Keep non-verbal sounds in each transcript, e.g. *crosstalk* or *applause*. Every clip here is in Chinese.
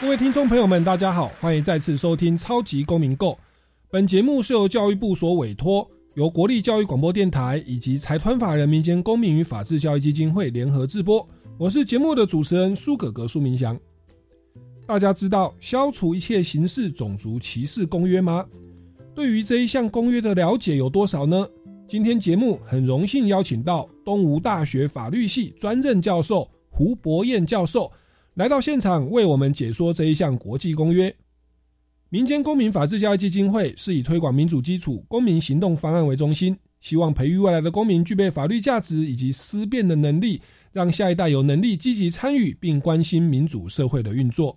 各位听众朋友们，大家好，欢迎再次收听《超级公民购》。本节目是由教育部所委托，由国立教育广播电台以及财团法人民间公民与法治教育基金会联合制播。我是节目的主持人苏格格苏明祥。大家知道消除一切形式种族歧视公约吗？对于这一项公约的了解有多少呢？今天节目很荣幸邀请到东吴大学法律系专任教授胡博彦教授。来到现场为我们解说这一项国际公约。民间公民法治教育基金会是以推广民主基础公民行动方案为中心，希望培育未来的公民具备法律价值以及思辨的能力，让下一代有能力积极参与并关心民主社会的运作。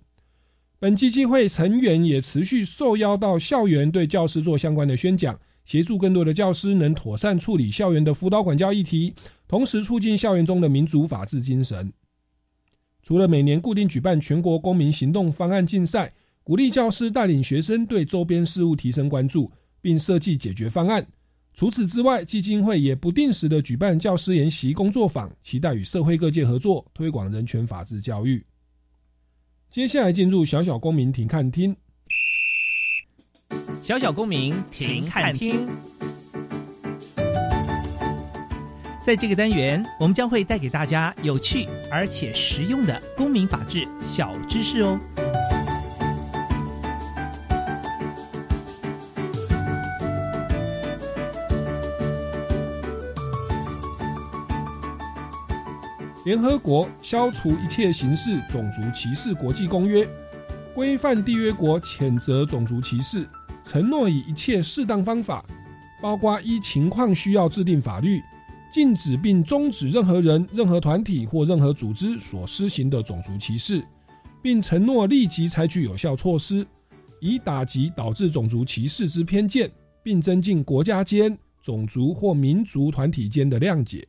本基金会成员也持续受邀到校园对教师做相关的宣讲，协助更多的教师能妥善处理校园的辅导管教议题，同时促进校园中的民主法治精神。除了每年固定举办全国公民行动方案竞赛，鼓励教师带领学生对周边事务提升关注，并设计解决方案。除此之外，基金会也不定时的举办教师研习工作坊，期待与社会各界合作，推广人权法治教育。接下来进入小小公民庭看厅，小小公民庭看厅。在这个单元，我们将会带给大家有趣而且实用的公民法治小知识哦。联合国消除一切形式种族歧视国际公约规范缔约国谴责种族歧视，承诺以一切适当方法，包括依情况需要制定法律。禁止并终止任何人、任何团体或任何组织所施行的种族歧视，并承诺立即采取有效措施，以打击导致种族歧视之偏见，并增进国家间、种族或民族团体间的谅解。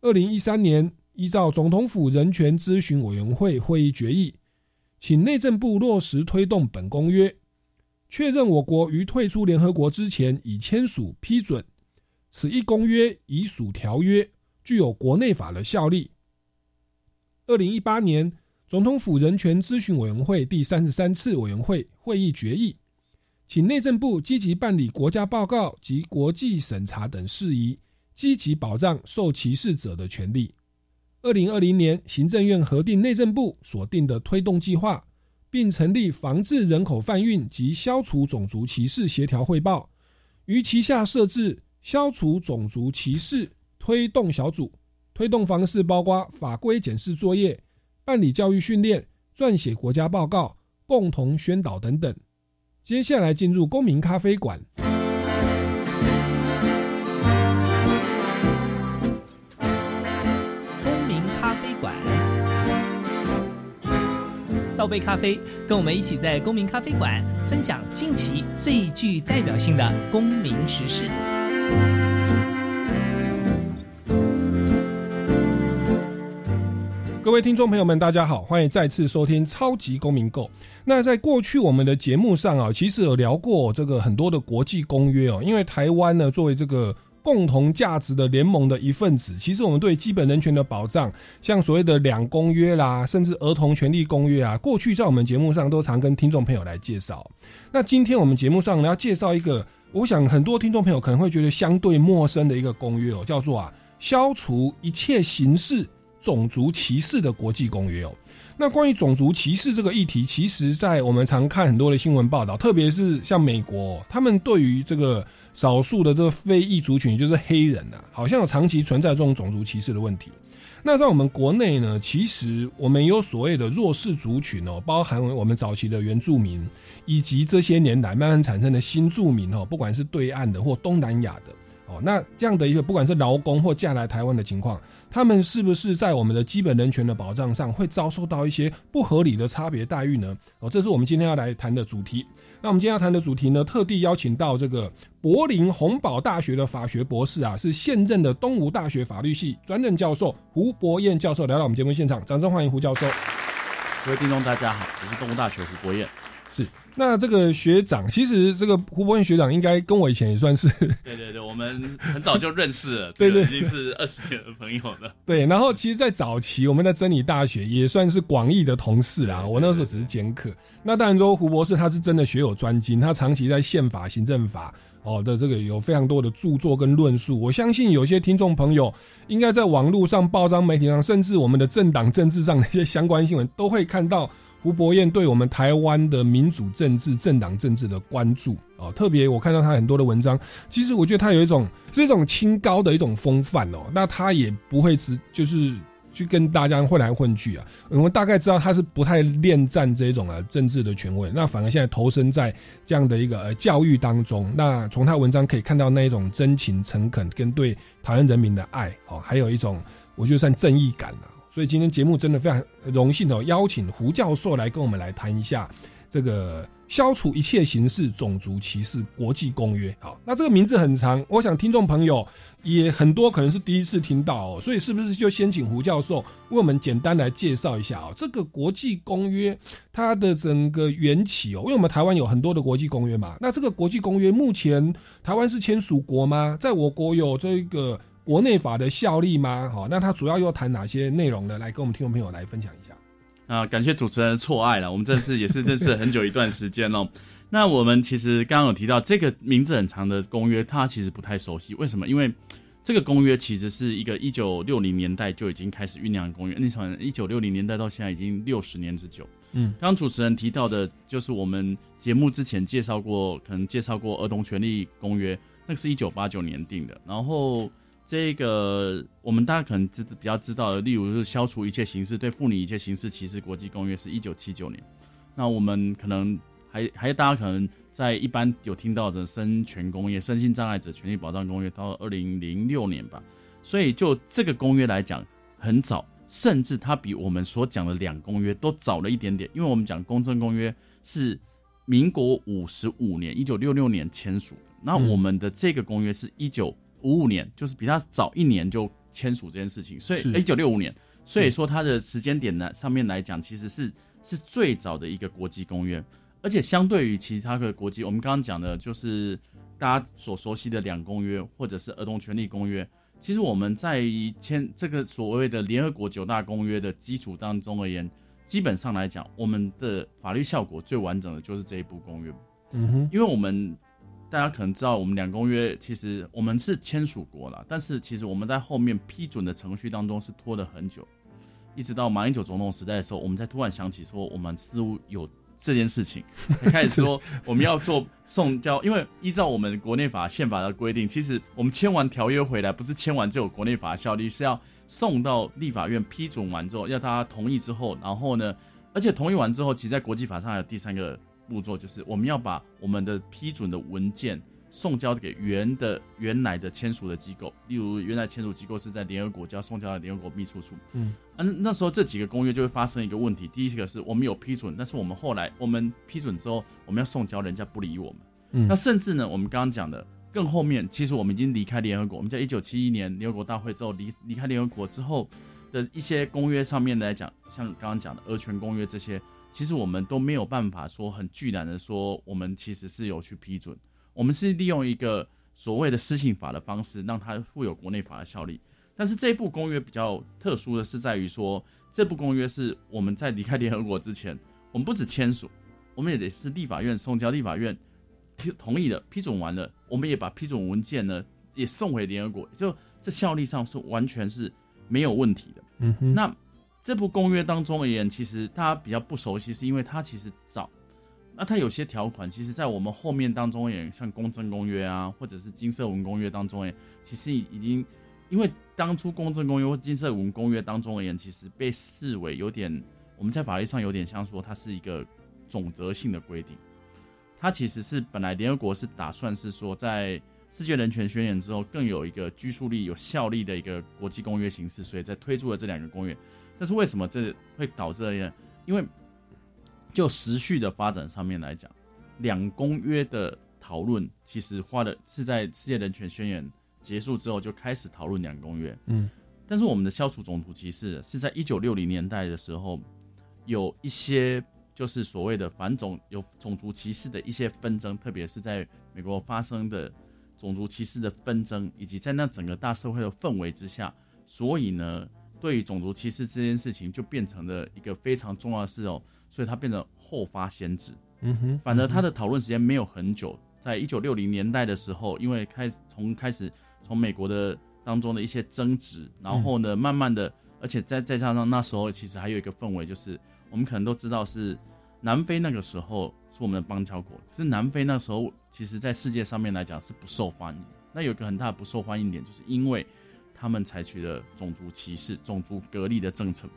二零一三年，依照总统府人权咨询委员会会议决议，请内政部落实推动本公约，确认我国于退出联合国之前已签署批准。此一公约已属条约，具有国内法的效力。二零一八年，总统府人权咨询委员会第三十三次委员会会议决议，请内政部积极办理国家报告及国际审查等事宜，积极保障受歧视者的权利。二零二零年，行政院核定内政部所定的推动计划，并成立防治人口贩运及消除种族歧视协调汇报，于旗下设置。消除种族歧视推动小组，推动方式包括法规检视作业、办理教育训练、撰写国家报告、共同宣导等等。接下来进入公民咖啡馆。公民咖啡馆，倒杯咖啡，跟我们一起在公民咖啡馆分享近期最具代表性的公民时事。各位听众朋友们，大家好，欢迎再次收听《超级公民购》。那在过去我们的节目上啊，其实有聊过这个很多的国际公约哦。因为台湾呢，作为这个共同价值的联盟的一份子，其实我们对基本人权的保障，像所谓的两公约啦，甚至儿童权利公约啊，过去在我们节目上都常跟听众朋友来介绍。那今天我们节目上呢，要介绍一个。我想很多听众朋友可能会觉得相对陌生的一个公约哦，叫做啊消除一切形式种族歧视的国际公约哦。那关于种族歧视这个议题，其实在我们常看很多的新闻报道，特别是像美国，他们对于这个少数的这个非裔族群，也就是黑人呐，好像有长期存在这种种族歧视的问题。那在我们国内呢，其实我们有所谓的弱势族群哦，包含我们早期的原住民，以及这些年来慢慢产生的新住民哦，不管是对岸的或东南亚的，哦，那这样的一个不管是劳工或嫁来台湾的情况，他们是不是在我们的基本人权的保障上会遭受到一些不合理的差别待遇呢？哦，这是我们今天要来谈的主题。那我们今天要谈的主题呢，特地邀请到这个柏林洪堡大学的法学博士啊，是现任的东吴大学法律系专任教授胡博彦教授来到我们节目现场，掌声欢迎胡教授。各位听众大家好，我是东吴大学胡博彦。是，那这个学长，其实这个胡博彦学长应该跟我以前也算是，对对对，我们很早就认识了，对 *laughs* 对，已经是二十年的朋友了。*laughs* 对，然后其实，在早期我们在真理大学也算是广义的同事啦。我那时候只是兼课。那当然说，胡博士他是真的学有专精，他长期在宪法、行政法哦的这个有非常多的著作跟论述。我相信有些听众朋友应该在网络上、报章媒体上，甚至我们的政党政治上的一些相关新闻，都会看到。胡博彦对我们台湾的民主政治、政党政治的关注哦，特别我看到他很多的文章，其实我觉得他有一种这种清高的一种风范哦，那他也不会只就是去跟大家混来混去啊。我们大概知道他是不太恋战这种啊政治的权威，那反而现在投身在这样的一个呃教育当中。那从他文章可以看到那一种真情诚恳跟对台湾人民的爱哦，还有一种我觉得算正义感啊。所以今天节目真的非常荣幸哦，邀请胡教授来跟我们来谈一下这个消除一切形式种族歧视国际公约。好，那这个名字很长，我想听众朋友也很多可能是第一次听到哦，所以是不是就先请胡教授为我们简单来介绍一下啊？这个国际公约它的整个缘起哦，因为我们台湾有很多的国际公约嘛，那这个国际公约目前台湾是签署国吗？在我国有这个。国内法的效力吗？好，那他主要又谈哪些内容呢？来跟我们听众朋友来分享一下。啊，感谢主持人错爱了，我们这次也是认识了很久一段时间哦。*laughs* 那我们其实刚刚有提到这个名字很长的公约，他其实不太熟悉，为什么？因为这个公约其实是一个一九六零年代就已经开始酝酿的公约，那从一九六零年代到现在已经六十年之久。嗯，刚主持人提到的就是我们节目之前介绍过，可能介绍过儿童权利公约，那个是一九八九年定的，然后。这个我们大家可能知比较知道的，例如是消除一切形式对妇女一切形式歧视国际公约是一九七九年。那我们可能还还有大家可能在一般有听到的生权公约、身心障碍者权利保障公约，到二零零六年吧。所以就这个公约来讲，很早，甚至它比我们所讲的两公约都早了一点点。因为我们讲公正公约是民国五十五年，一九六六年签署，那我们的这个公约是一九。五五年就是比他早一年就签署这件事情，所以一九六五年，所以说它的时间点呢上面来讲，其实是是最早的一个国际公约，而且相对于其他的国际，我们刚刚讲的就是大家所熟悉的两公约或者是儿童权利公约，其实我们在签这个所谓的联合国九大公约的基础当中而言，基本上来讲，我们的法律效果最完整的就是这一部公约，嗯哼，因为我们。大家可能知道，我们两公约其实我们是签署国了，但是其实我们在后面批准的程序当中是拖了很久，一直到马英九总统时代的时候，我们才突然想起说，我们似乎有这件事情，*laughs* 开始说我们要做送交，因为依照我们国内法宪法的规定，其实我们签完条约回来，不是签完就有国内法效力，是要送到立法院批准完之后，要大家同意之后，然后呢，而且同意完之后，其实在国际法上还有第三个。步骤就是我们要把我们的批准的文件送交给原的原来的签署的机构，例如原来签署机构是在联合国，就要送交到联合国秘书处。嗯，啊，那时候这几个公约就会发生一个问题，第一个是我们有批准，但是我们后来我们批准之后，我们要送交，人家不理我们。嗯，那甚至呢，我们刚刚讲的更后面，其实我们已经离开联合国，我们在一九七一年联合国大会之后离离开联合国之后的一些公约上面来讲，像刚刚讲的俄权公约这些。其实我们都没有办法说很巨然的说，我们其实是有去批准，我们是利用一个所谓的私信法的方式，让它富有国内法的效力。但是这部公约比较特殊的是在于说，这部公约是我们在离开联合国之前，我们不止签署，我们也得是立法院送交立法院批同意的批准完了，我们也把批准文件呢也送回联合国，就这效力上是完全是没有问题的。嗯哼，那。这部公约当中而言，其实大家比较不熟悉，是因为它其实早，那它有些条款，其实在我们后面当中也像公正公约啊，或者是金色文公约当中，也，其实已经，因为当初公正公约或金色文公约当中而言，其实被视为有点，我们在法律上有点像说它是一个总则性的规定，它其实是本来联合国是打算是说在世界人权宣言之后，更有一个拘束力、有效力的一个国际公约形式，所以在推出了这两个公约。但是为什么这会导致呢？因为就时序的发展上面来讲，两公约的讨论其实花的是在世界人权宣言结束之后就开始讨论两公约。嗯，但是我们的消除种族歧视是在一九六零年代的时候，有一些就是所谓的反种有种族歧视的一些纷争，特别是在美国发生的种族歧视的纷争，以及在那整个大社会的氛围之下，所以呢，对于种族歧视这件事情就变成了一个非常重要的事哦，所以它变成后发先至。嗯哼，反而它的讨论时间没有很久，在一九六零年代的时候，因为开始从开始从美国的当中的一些争执，然后呢，慢慢的，而且再再加上那时候其实还有一个氛围，就是我们可能都知道是南非那个时候是我们的邦交国，可是南非那时候其实在世界上面来讲是不受欢迎。那有一个很大的不受欢迎点，就是因为他们采取了种族歧视、种族隔离的政策。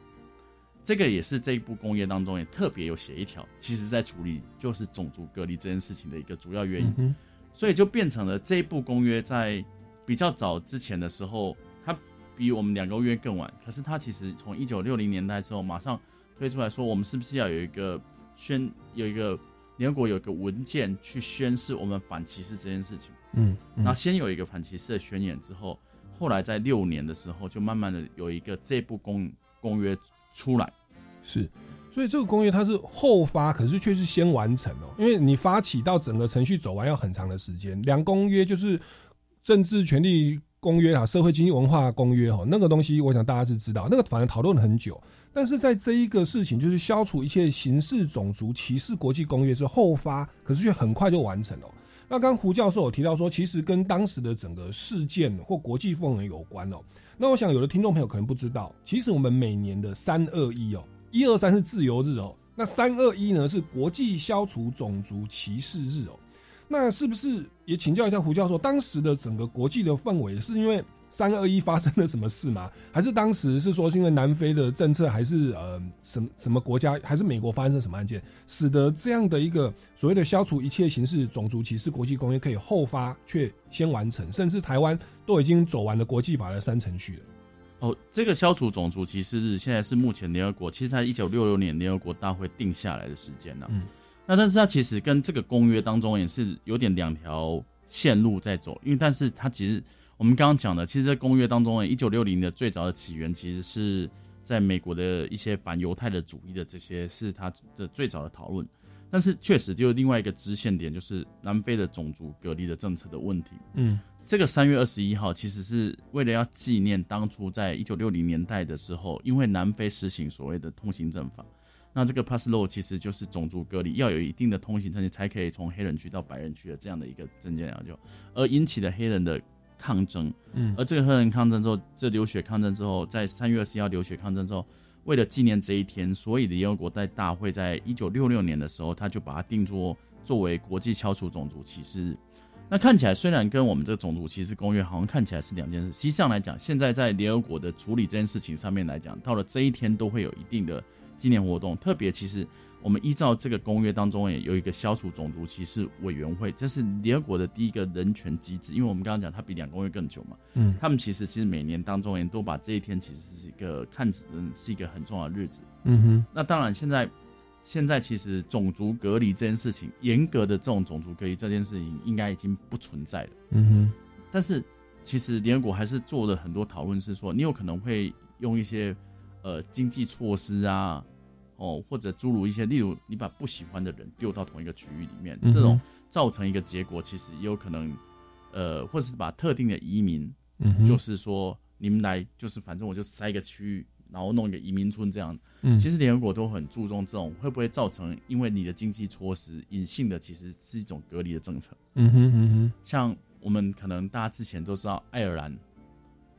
这个也是这一部公约当中也特别有写一条，其实在处理就是种族隔离这件事情的一个主要原因，嗯，所以就变成了这一部公约在比较早之前的时候，它比我们两个约更晚，可是它其实从一九六零年代之后马上推出来说，我们是不是要有一个宣有一个联合国有一个文件去宣示我们反歧视这件事情。嗯，嗯先有一个反歧视的宣言之后，后来在六年的时候，就慢慢的有一个这部公公约出来。是，所以这个公约它是后发，可是却是先完成哦，因为你发起到整个程序走完要很长的时间。两公约就是政治权利公约啊，社会经济文化公约哈，那个东西我想大家是知道，那个反正讨论了很久。但是在这一个事情，就是消除一切形式种族歧视国际公约是后发，可是却很快就完成了。那刚胡教授有提到说，其实跟当时的整个事件或国际氛围有关哦。那我想有的听众朋友可能不知道，其实我们每年的三二一哦，一二三是自由日哦，那三二一呢是国际消除种族歧视日哦。那是不是也请教一下胡教授，当时的整个国际的氛围是因为三二一发生了什么事吗？*laughs* 还是当时是说是因为南非的政策，还是呃什么什么国家，还是美国发生什么案件，使得这样的一个所谓的消除一切形式种族歧视国际公约可以后发却先完成，甚至台湾都已经走完了国际法的三程序了。哦，这个消除种族歧视日现在是目前联合国，其实在一九六六年联合国大会定下来的时间呢、嗯那但是它其实跟这个公约当中也是有点两条线路在走，因为但是它其实我们刚刚讲的，其实在公约当中，一九六零的最早的起源其实是在美国的一些反犹太的主义的这些是它的最早的讨论。但是确实就有另外一个支线点，就是南非的种族隔离的政策的问题。嗯这个三月二十一号其实是为了要纪念当初在一九六零年代的时候，因为南非实行所谓的通行证法，那这个 pass law 其实就是种族隔离，要有一定的通行证才可以从黑人区到白人区的这样的一个证件要求，而引起的黑人的抗争。嗯而这个黑人抗争之后，这流血抗争之后，在三月二十一号流血抗争之后，为了纪念这一天，所以联合国在大会在一九六六年的时候，他就把它定作作为国际消除种族歧视日。那看起来虽然跟我们这个种族歧视公约好像看起来是两件事，实际上来讲，现在在联合国的处理这件事情上面来讲，到了这一天都会有一定的纪念活动。特别其实我们依照这个公约当中也有一个消除种族歧视委员会，这是联合国的第一个人权机制。因为我们刚刚讲它比两公约更久嘛，嗯他们其实其实每年当中也都把这一天其实是一个看嗯是一个很重要的日子。嗯哼那当然，现在现在其实种族隔离这件事情，严格的这种种族隔离这件事情，应该已经不存在了。嗯哼但是其实联合国还是做了很多讨论，是说你有可能会用一些呃经济措施啊，哦或者诸如一些，例如你把不喜欢的人丢到同一个区域里面，这种造成一个结果，其实也有可能呃，或是把特定的移民，嗯，就是说你们来就是反正我就塞一个区域，然后弄一个移民村这样。嗯其实联合国都很注重这种会不会造成因为你的经济措施隐性的其实是一种隔离的政策。嗯哼嗯哼像我们可能大家之前都知道爱尔兰，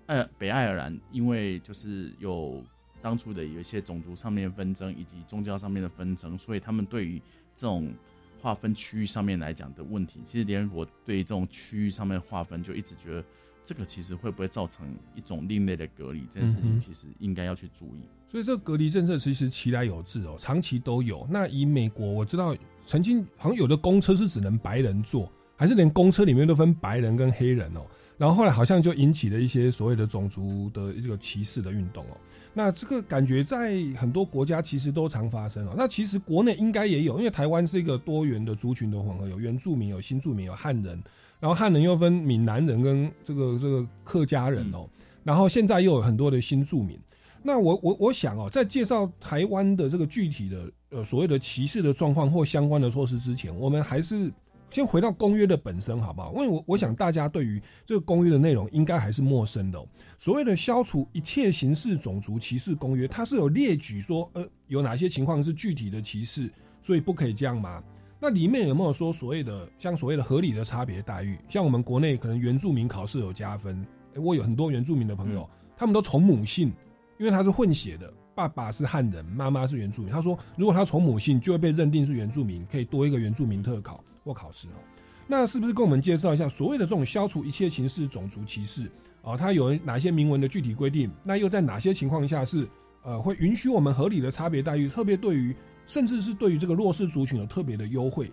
爱北爱尔兰因为就是有当初的有一些种族上面的纷争以及宗教上面的纷争，所以他们对于这种划分区域上面来讲的问题，其实联合国对于这种区域上面的划分就一直觉得这个其实会不会造成一种另类的隔离，这件事情其实应该要去注意。所以这个隔离政策其实其来有自哦，长期都有。那以美国我知道，曾经好像有的公车是只能白人坐，还是连公车里面都分白人跟黑人哦。然后后来好像就引起了一些所谓的种族的一个歧视的运动哦。那这个感觉在很多国家其实都常发生哦。那其实国内应该也有，因为台湾是一个多元的族群的混合，有原住民、有新住民、有汉人，然后汉人又分闽南人跟这个这个客家人哦。然后现在又有很多的新住民。那我我我想哦，在介绍台湾的这个具体的呃所谓的歧视的状况或相关的措施之前，我们还是。先回到公约的本身，好不好？因为我我想大家对于这个公约的内容应该还是陌生的。所谓的消除一切形式种族歧视公约，它是有列举说，呃，有哪些情况是具体的歧视，所以不可以这样吗？那里面有没有说所谓的像所谓的合理的差别待遇？像我们国内可能原住民考试有加分，我有很多原住民的朋友，他们都从母姓，因为他是混血的，爸爸是汉人，妈妈是原住民。他说，如果他从母姓，就会被认定是原住民，可以多一个原住民特考。或考试哦，那是不是跟我们介绍一下所谓的这种消除一切形式种族歧视啊？它有哪些明文的具体规定？那又在哪些情况下是呃会允许我们合理的差别待遇？特别对于甚至是对于这个弱势族群有特别的优惠？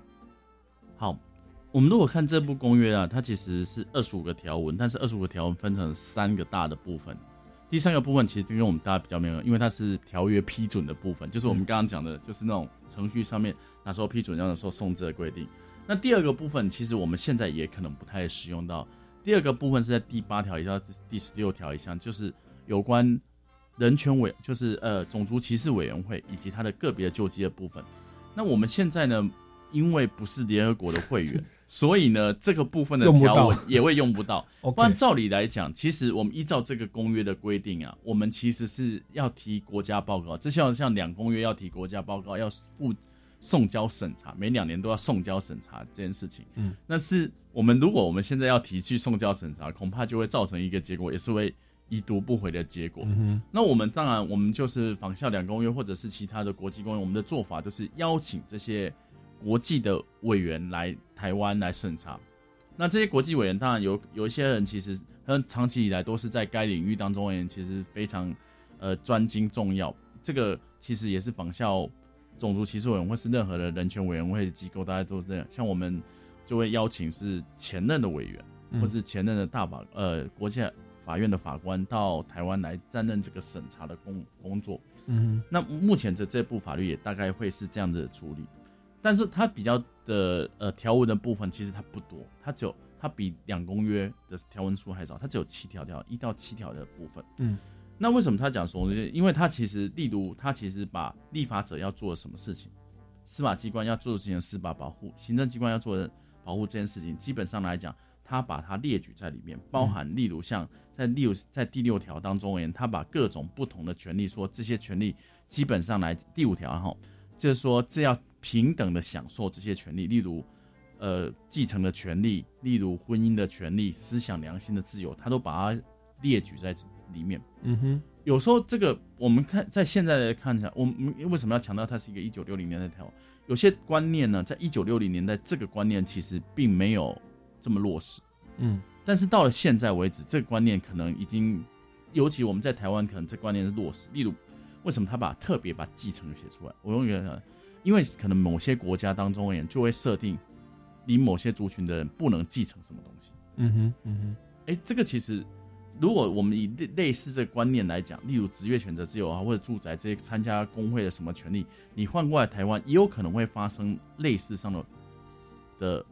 好，我们如果看这部公约啊，它其实是二十五个条文，但是二十五个条文分成三个大的部分。第三个部分其实跟我们大家比较没有，因为它是条约批准的部分，就是我们刚刚讲的，就是那种程序上面哪时候批准，哪时候送这的规定。那第二个部分，其实我们现在也可能不太使用到。第二个部分是在第八条以到第十六条以上，就是有关人权委，就是呃种族歧视委员会以及它的个别救济的部分。那我们现在呢，因为不是联合国的会员，*laughs* 所以呢这个部分的条文也会用不到。*laughs* 不然照理来讲，其实我们依照这个公约的规定啊，我们其实是要提国家报告，这像像两公约要提国家报告，要附。送交审查，每两年都要送交审查这件事情，嗯，那是我们如果我们现在要提去送交审查，恐怕就会造成一个结果，也是会已读不回的结果。嗯那我们当然，我们就是仿效两公约或者是其他的国际公约，我们的做法就是邀请这些国际的委员来台湾来审查。那这些国际委员，当然有有一些人其实他们长期以来都是在该领域当中而言，其实非常呃专精重要。这个其实也是仿效。种族歧视委员会是任何的人权委员会的机构，大家都是这样。像我们就会邀请是前任的委员，或是前任的大法呃国际法院的法官到台湾来担任这个审查的工工作。嗯，那目前的这部法律也大概会是这样子的处理，但是它比较的呃条文的部分其实它不多，它只有它比两公约的条文数还少，它只有七条条一到七条的部分。嗯。那为什么他讲说？因为他其实，例如他其实把立法者要做什么事情，司法机关要做的事情，司法保护，行政机关要做的保护这件事情，基本上来讲，他把它列举在里面，包含例如像在例如在第六条当中而言，他把各种不同的权利说这些权利基本上来第五条哈，就是说这要平等的享受这些权利，例如呃继承的权利，例如婚姻的权利，思想良心的自由，他都把它列举在。里面，嗯哼，有时候这个我们看在现在来看一下，我们为什么要强调它是一个一九六零年代台湾？有些观念呢，在一九六零年代，这个观念其实并没有这么落实，嗯，但是到了现在为止，这个观念可能已经，尤其我们在台湾，可能这观念是落实。例如，为什么他把特别把继承写出来？我永远因为可能某些国家当中而言，就会设定你某些族群的人不能继承什么东西。嗯哼，嗯哼，哎，这个其实。如果我们以类类似这个观念来讲，例如职业选择自由啊，或者住宅这些参加工会的什么权利，你换过来台湾，也有可能会发生类似上的的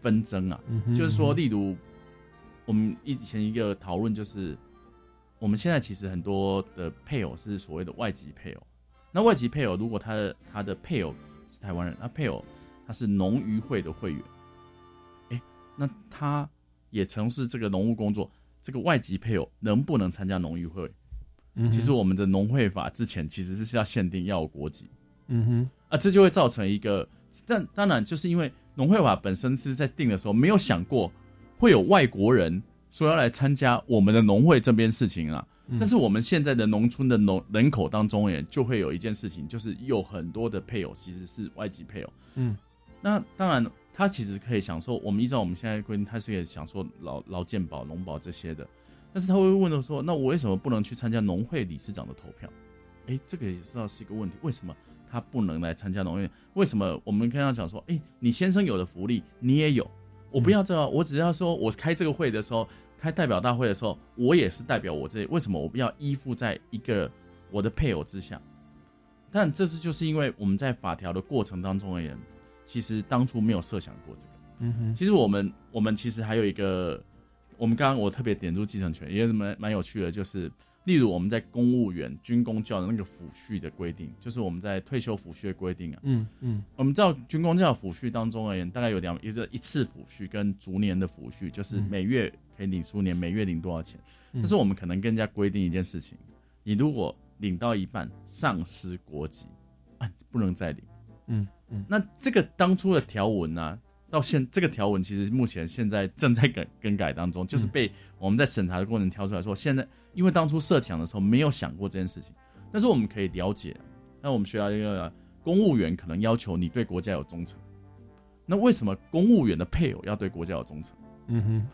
纷争啊。就是说，例如我们以前一个讨论就是，我们现在其实很多的配偶是所谓的外籍配偶。那外籍配偶如果他的他的配偶是台湾人，那配偶他是农渔会的会员，哎，那他也从事这个农务工作。这个外籍配偶能不能参加农渔会？其实我们的农会法之前其实是要限定要有国籍。嗯哼，啊，这就会造成一个，但当然就是因为农会法本身是在定的时候没有想过会有外国人说要来参加我们的农会这边事情啊。但是我们现在的农村的农人口当中也就会有一件事情，就是有很多的配偶其实是外籍配偶。嗯，那当然。他其实可以享受，我们依照我们现在规定，他是可以享受劳劳健保、农保这些的。但是他会问的说：“那我为什么不能去参加农会理事长的投票？”哎，这个也知道是一个问题。为什么他不能来参加农会？为什么我们跟他讲说：“哎，你先生有的福利你也有，我不要这个，我只要说我开这个会的时候，开代表大会的时候，我也是代表我这，为什么我不要依附在一个我的配偶之下？但这是就是因为我们在法条的过程当中而言，其实当初没有设想过这个。嗯哼，其实我们我们其实还有一个，我们刚刚我特别点出继承权，也是蛮蛮有趣的，就是例如我们在公务员军工教的那个抚恤的规定，就是我们在退休抚恤的规定啊。嗯嗯我们知道军工教抚恤当中而言，大概有两一个一次抚恤跟逐年的抚恤，就是嗯每月可以领数年，每月领多少钱。嗯但是我们可能跟人家规定一件事情，你如果领到一半丧失国籍，啊，不能再领。嗯那这个当初的条文呢、到现这个条文其实目前现在正在更更改当中，就是被我们在审查的过程挑出来说，现在因为当初设想的时候没有想过这件事情，但是我们可以了解，那我们学校一个公务员可能要求你对国家有忠诚，那为什么公务员的配偶要对国家有忠诚？嗯哼，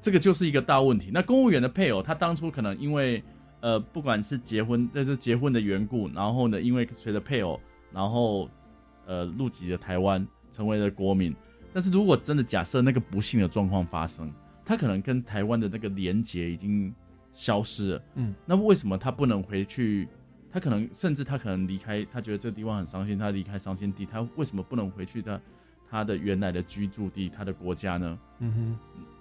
这个就是一个大问题。那公务员的配偶，他当初可能因为呃，不管是结婚，这就是结婚的缘故，然后呢，因为随着配偶，然后呃入籍了台湾，成为了国民。但是如果真的假设那个不幸的状况发生，他可能跟台湾的那个连结已经消失了。嗯，那为什么他不能回去？他可能甚至他可能离开，他觉得这个地方很伤心，他离开伤心地，他为什么不能回去他他的原来的居住地，他的国家呢？嗯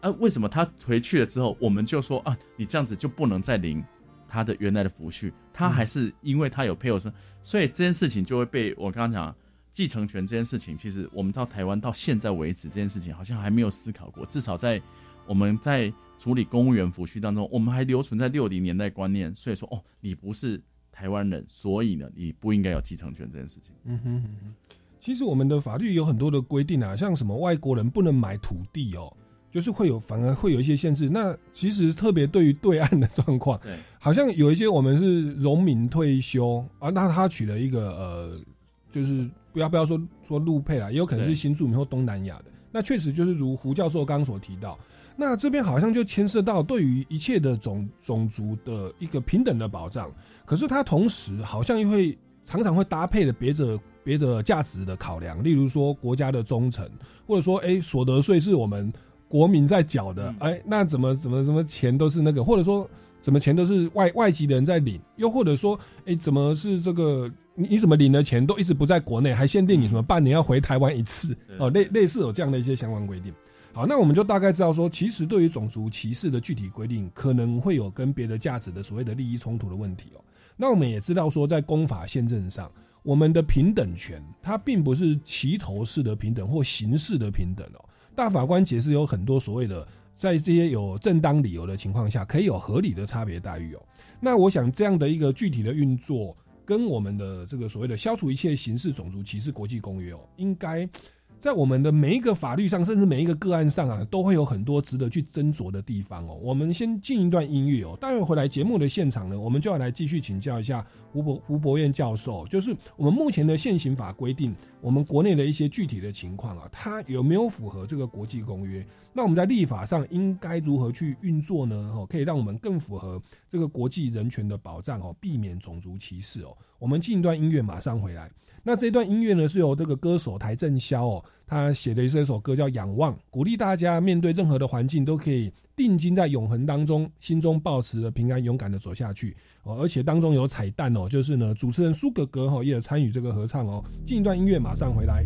哼，啊，为什么他回去了之后，我们就说啊，你这样子就不能再领他的原来的抚恤？他还是因为他有配偶生，所以这件事情就会被我刚刚讲继承权这件事情，其实我们到台湾到现在为止，这件事情好像还没有思考过。至少在我们在处理公务员抚恤当中，我们还留存在六零年代观念，所以说哦，你不是台湾人，所以呢，你不应该有继承权这件事情。嗯哼嗯哼。其实我们的法律有很多的规定啊，像什么外国人不能买土地哦，就是会有反而会有一些限制。那其实特别对于对岸的状况，好像有一些我们是农民退休啊，那他娶了一个呃，就是不要不要说说陆配啦，也有可能是新住民或东南亚的。那确实就是如胡教授刚刚所提到，那这边好像就牵涉到对于一切的种种族的一个平等的保障，可是它同时好像又会常常会搭配了别的别的价值的考量，例如说国家的忠诚，或者说哎所得税是我们国民在缴的嗯，哎、那怎么怎么怎么钱都是那个，或者说怎么钱都是外外籍的人在领，又或者说哎、怎么是这个你你怎么领的钱都一直不在国内，还限定你什么半年要回台湾一次哦，类类似有这样的一些相关规定。好，那我们就大概知道说，其实对于种族歧视的具体规定，可能会有跟别的价值的所谓的利益冲突的问题哦。那我们也知道说，在公法宪政上，我们的平等权它并不是齐头式的平等或形式的平等哦。大法官解释有很多所谓的，在这些有正当理由的情况下，可以有合理的差别待遇哦。那我想这样的一个具体的运作，跟我们的这个所谓的消除一切形式种族歧视国际公约哦，应该在我们的每一个法律上，甚至每一个个案上啊，都会有很多值得去斟酌的地方哦。我们先进一段音乐哦，待会回来节目的现场呢，我们就要来继续请教一下胡博胡博彦教授，就是我们目前的现行法规定，我们国内的一些具体的情况啊，它有没有符合这个国际公约？那我们在立法上应该如何去运作呢？哦，可以让我们更符合这个国际人权的保障哦，避免种族歧视哦。我们进一段音乐，马上回来。那这段音乐呢，是由这个歌手邰正宵哦，他写的这首歌叫《仰望》，鼓励大家面对任何的环境都可以定睛在永恒当中，心中保持着平安，勇敢的走下去哦。而且当中有彩蛋哦，就是呢，主持人苏格格哈也有参与这个合唱哦。进一段音乐，马上回来。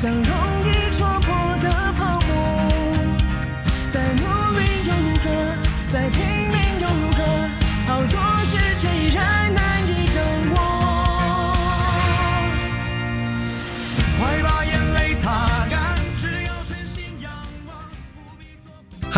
像容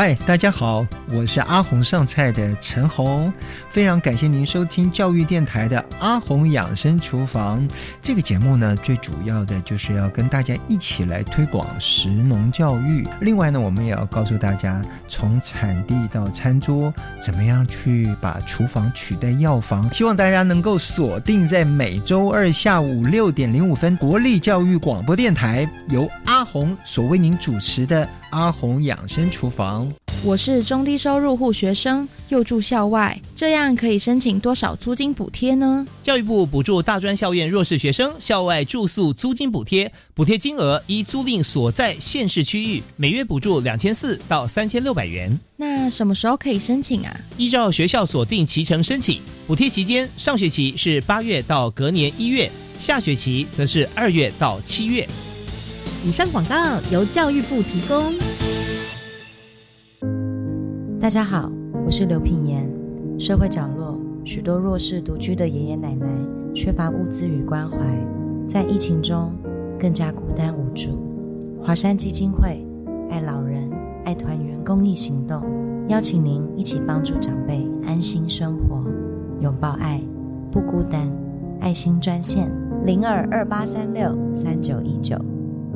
嗨，大家好，我是阿红上菜的陈红，非常感谢您收听教育电台的阿红养生厨房这个节目呢。最主要的就是要跟大家一起来推广食农教育。另外呢，我们也要告诉大家，从产地到餐桌，怎么样去把厨房取代药房。希望大家能够锁定在每周二下午六点零五分，国立教育广播电台由阿红所为您主持的。阿红养生厨房，我是中低收入户学生，又住校外，这样可以申请多少租金补贴呢？教育部补助大专校院弱势学生校外住宿租金补贴，补贴金额依租赁所在县市区域，每月补助两千四到三千六百元。那什么时候可以申请啊？依照学校锁定期程申请，补贴期间上学期是八月到隔年一月，下学期则是二月到七月。以上广告由教育部提供。大家好，我是刘品言。社会角落许多弱势独居的爷爷奶奶，缺乏物资与关怀，在疫情中更加孤单无助。华山基金会爱老人爱团圆公益行动，邀请您一起帮助长辈安心生活，拥抱爱，不孤单。爱心专线零二二八三六三九一九。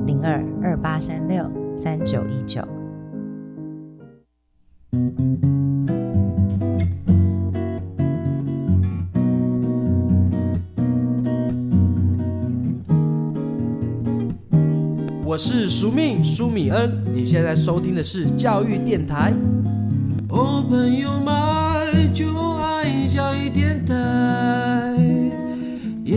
零二二八三六三九一九。我是苏命苏米恩，你现在收听的是教育电台。Open your mind，就爱教育电台。各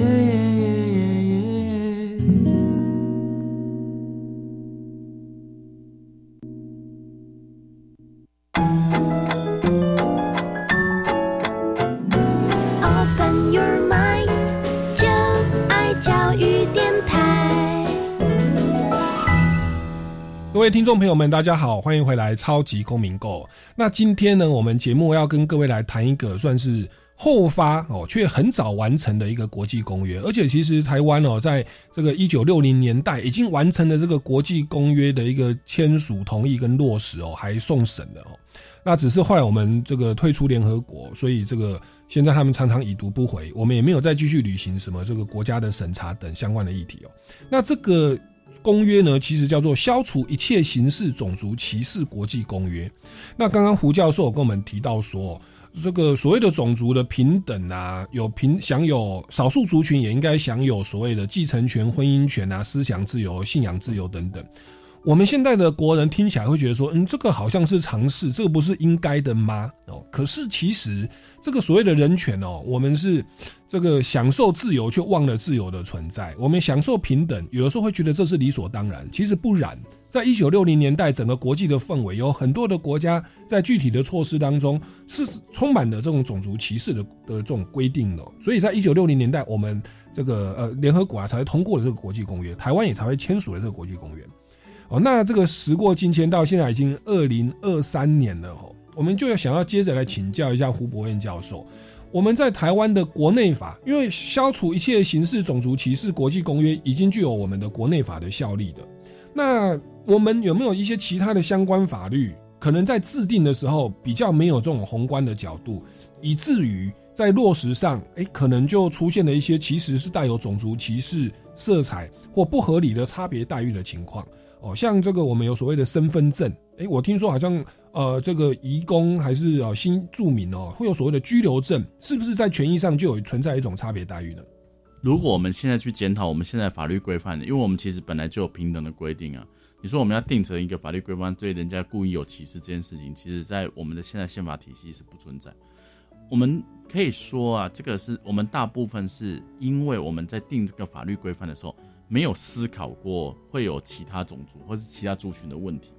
位听众朋友们，大家好，欢迎回来《超级公民购》。那今天呢，我们节目要跟各位来谈一个算是后发哦，却很早完成的一个国际公约。而且，其实台湾哦，在这个一九六零年代已经完成了这个国际公约的一个签署、同意跟落实哦，还送审的哦。那只是后来我们这个退出联合国，所以这个现在他们常常已读不回，我们也没有再继续履行什么这个国家的审查等相关的议题哦。那这个。公约呢，其实叫做《消除一切形式种族歧视国际公约》。那刚刚胡教授有跟我们提到说，这个所谓的种族的平等啊，有平享有少数族群也应该享有所谓的继承权、婚姻权啊、思想自由、信仰自由等等。我们现在的国人听起来会觉得说，嗯，这个好像是常识，这个不是应该的吗？哦，可是其实这个所谓的人权哦，我们是这个享受自由却忘了自由的存在。我们享受平等，有的时候会觉得这是理所当然，其实不然。在一九六零年代，整个国际的氛围有很多的国家在具体的措施当中是充满了这种种族歧视的的这种规定的。所以在一九六零年代，我们这个呃联合国啊才通过了这个国际公约，台湾也才会签署了这个国际公约。哦，那这个时过境迁，到现在已经二零二三年了哦，我们就要想要接着来请教一下胡博彦教授。我们在台湾的国内法，因为消除一切形式种族歧视国际公约已经具有我们的国内法的效力的。那我们有没有一些其他的相关法律，可能在制定的时候比较没有这种宏观的角度，以至于在落实上，哎，可能就出现了一些其实是带有种族歧视色彩或不合理的差别待遇的情况。哦，像这个我们有所谓的身份证，哎，我听说好像呃，这个移工还是呃新住民哦，会有所谓的居留证，是不是在权益上就有存在一种差别待遇呢？如果我们现在去检讨我们现在法律规范的，因为我们其实本来就有平等的规定啊，你说我们要定成一个法律规范对人家故意有歧视这件事情，其实在我们的现在宪法体系是不存在。我们可以说啊，这个是我们大部分是因为我们在定这个法律规范的时候。没有思考过会有其他种族或是其他族群的问题，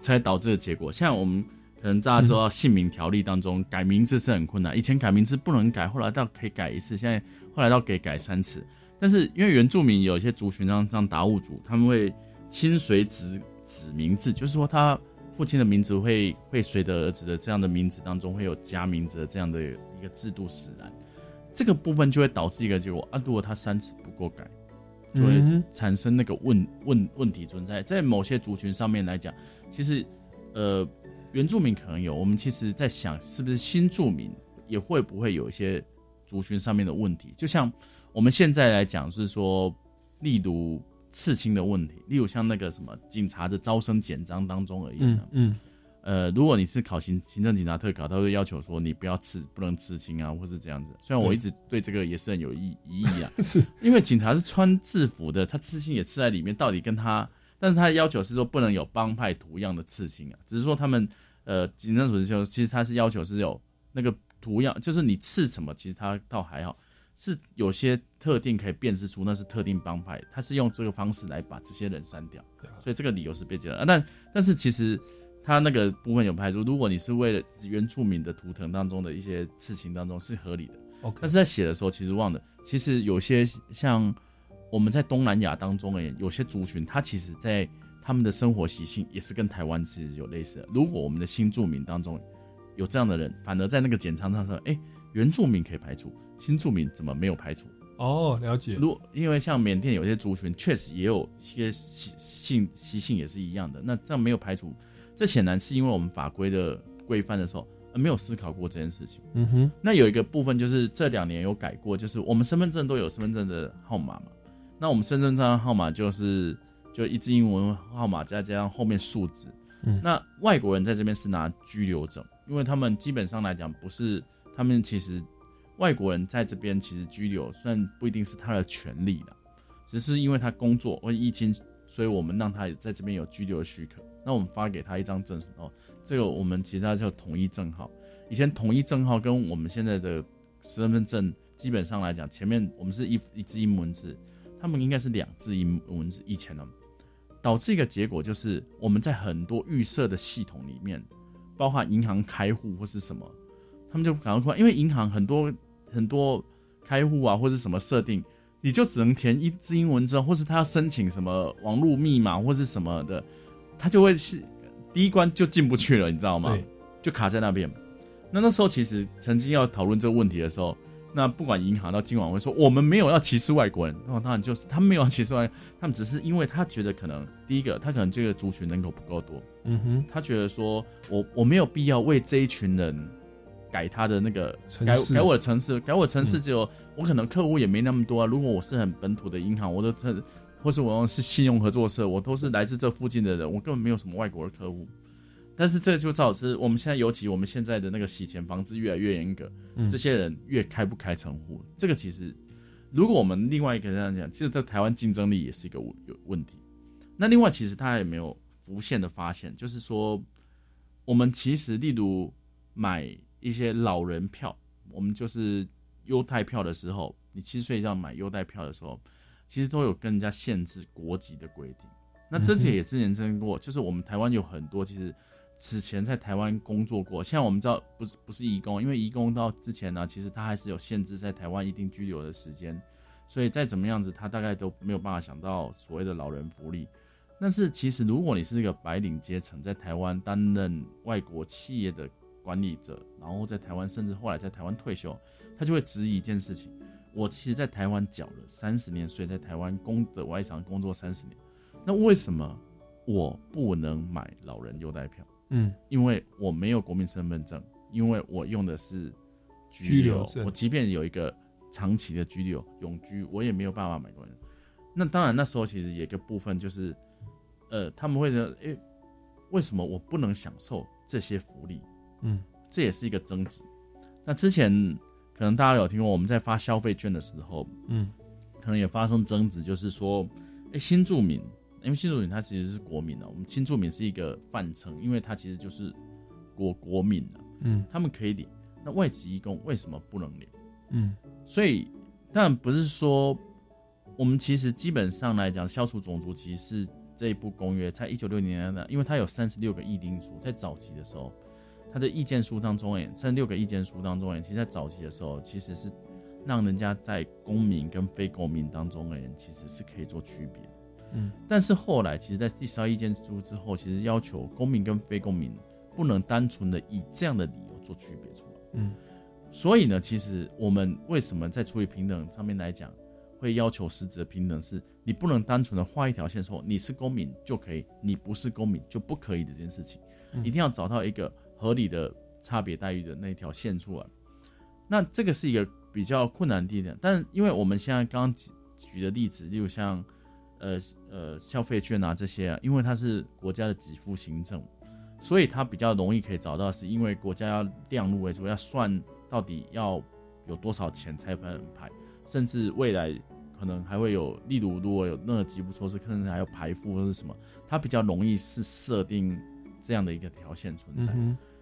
才导致的结果。像我们可能大家知道，姓名条例当中改名字是很困难，以前改名字不能改，后来到可以改一次，现在后来到可以改三次。但是因为原住民有一些族群，像像达悟族，他们会亲随子子名字，就是说他父亲的名字会会随着儿子的这样的名字当中会有加名字的这样的一个制度使然，这个部分就会导致一个结果啊，如果他三次不够改。就会产生那个问问问题存在，在某些族群上面来讲，其实，呃，原住民可能有，我们其实在想，是不是新住民也会不会有一些族群上面的问题？就像我们现在来讲，是说，例如刺青的问题，例如像那个什么警察的招生简章当中而已。嗯嗯，呃，如果你是考行行政警察特考，他会要求说你不要刺，不能刺青啊，或是这样子。虽然我一直对这个也是很有意疑义啊，*laughs* 是。因为警察是穿制服的，他刺青也刺在里面，到底跟他，但是他的要求是说不能有帮派图样的刺青啊，只是说他们呃，警政署就其实他是要求是有那个图样，就是你刺什么，其实他倒还好，是有些特定可以辨识出那是特定帮派，他是用这个方式来把这些人删掉，所以这个理由是被接受。啊但但是其实他那个部分有排除，如果你是为了原住民的图腾当中的一些事情当中是合理的。OK，但是在写的时候，其实忘了，其实有些像我们在东南亚当中而言，有些族群，它其实在他们的生活习性也是跟台湾其实有类似的。如果我们的新住民当中有这样的人，反而在那个检查上说，哎，原住民可以排除，新住民怎么没有排除？哦，了解。如因为像缅甸有些族群确实也有一些习性习性也是一样的，那这样没有排除，这显然是因为我们法规的规范的时候、呃没有思考过这件事情。嗯哼，那有一个部分就是这两年有改过，就是我们身份证都有身份证的号码嘛，那我们身份证的号码就是就一支英文号码再加上后面数字。嗯那外国人在这边是拿居留证，因为他们基本上来讲不是，他们其实外国人在这边其实居留虽然不一定是他的权利的，只是因为他工作或疫情，所以我们让他在这边有居留的许可。那我们发给他一张证哦，这个我们其实它叫统一证号。以前统一证号跟我们现在的身份证基本上来讲，前面我们是一一字英文字，他们应该是两字英文字。以前呢，导致一个结果就是我们在很多预设的系统里面，包括银行开户或是什么，他们就赶快，因为银行很多很多开户啊或是什么设定，你就只能填一字英文字，或是他要申请什么网络密码或是什么的，他就会是第一关就进不去了，你知道吗对？就卡在那边。那那时候其实曾经要讨论这个问题的时候，那不管银行到金管会说我们没有要歧视外国人，然后当然就是他们没有要歧视外，他们只是因为他觉得可能第一个他可能这个族群人口不够多，嗯哼，他觉得说我我没有必要为这一群人改他的那个改改我的城市，改我的城市嗯只有、我可能客户也没那么多啊。如果我是很本土的银行，我都这或是我用是信用合作社，我都是来自这附近的人，我根本没有什么外国的客户。但是这就造致我们现在，尤其我们现在的那个洗钱防治越来越严格，嗯这些人越开不开城户。这个其实，如果我们另外一个这样讲，其实在台湾竞争力也是一个有问题。那另外，其实他也没有浮现的发现，就是说，我们其实例如买一些老人票，我们就是优待票的时候，你七十岁以上买优待票的时候，其实都有跟人家限制国籍的规定。那之前也之前争过，就是我们台湾有很多其实此前在台湾工作过，像我们知道不是不是移工，因为移工到之前呢，其实他还是有限制在台湾一定居留的时间，所以再怎么样子，他大概都没有办法想到所谓的老人福利。但是其实如果你是一个白领阶层，在台湾担任外国企业的管理者，然后在台湾甚至后来在台湾退休，他就会质疑一件事情：我其实，在台湾缴了三十年税，在台湾工的外商工作三十年，那为什么我不能买老人优待票？嗯，因为我没有国民身份证，因为我用的是居居留证我即便有一个长期的居留永居，我也没有办法买。那当然，那时候其实有一个部分就是，呃，他们会觉得，诶、为什么我不能享受这些福利？嗯，这也是一个争执。那之前可能大家有听过，我们在发消费券的时候，嗯，可能也发生争执，就是说，哎、新住民，因为新住民他其实是国民啊，我们新住民是一个泛称，因为他其实就是国国民啊，嗯他们可以领，那外籍义工为什么不能领？嗯所以但不是说我们其实基本上来讲，消除种族歧视这一部公约，在一九六零年代，因为它有三十六个议定书，在早期的时候，它的意见书当中，哎，这六个意见书当中，哎，其实在早期的时候，其实是让人家在公民跟非公民当中，哎，其实是可以做区别。嗯，但是后来，其实，在第十二意见书之后，其实要求公民跟非公民不能单纯的以这样的理由做区别出来。嗯，所以呢，其实我们为什么在处理平等上面来讲，会会要求实质的平等，是你不能单纯的画一条线说你是公民就可以，你不是公民就不可以的这件事情，一定要找到一个合理的差别待遇的那条线出来。那这个是一个比较困难的地点，但因为我们现在刚举举的例子，例如像呃呃消费券啊这些啊，因为它是国家的给付行政，所以它比较容易可以找到，是因为国家要量入为出，要算到底要有多少钱才能排，甚至未来可能还会有，例如如果有任何给付措施，可能还要排付或是什么，它比较容易是设定这样的一个条线存在。